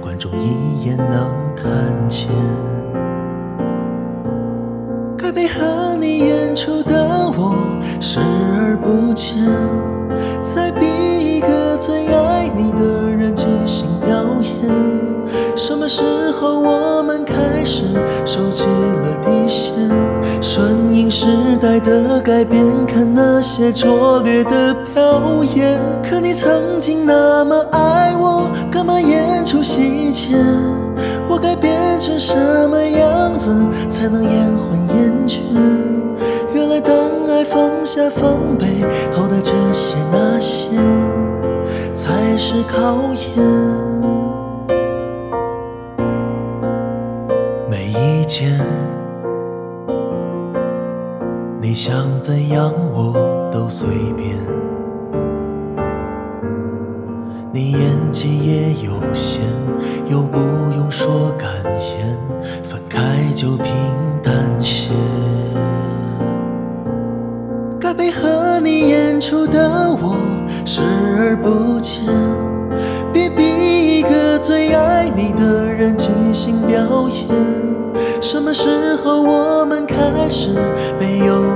观众一眼能看见。该配合你演出的我视而不见，再逼一个最爱你的人即兴表演。什么时候我们开始收起了底线？顺应时代的改变，看那些拙劣的表演。可你曾经那么爱我，干嘛演出细节？我该变成什么样子才能延缓厌倦？原来当爱放下防备后的这些那些，才是考验。没意见。你想怎样我都随便，你演技也有限，又不用说感言，分开就平淡些。该配合你演出的我视而不见，别逼一个最爱你的人即兴表演。什么时候我们开始没有？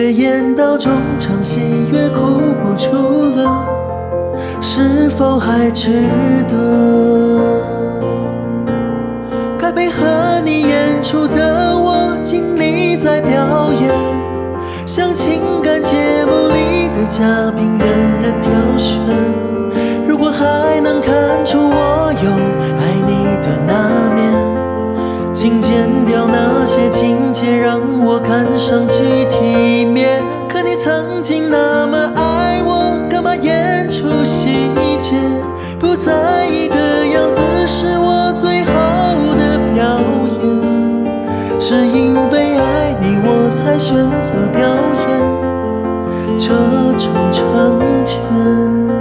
越演到中场戏越哭不出了，是否还值得？该配合你演出的我尽力在表演，像情感节目里的嘉宾情节，让我看上去体面。可你曾经那么爱我，干嘛演出细节？不在意的样子是我最后的表演。是因为爱你，我才选择表演这种成全。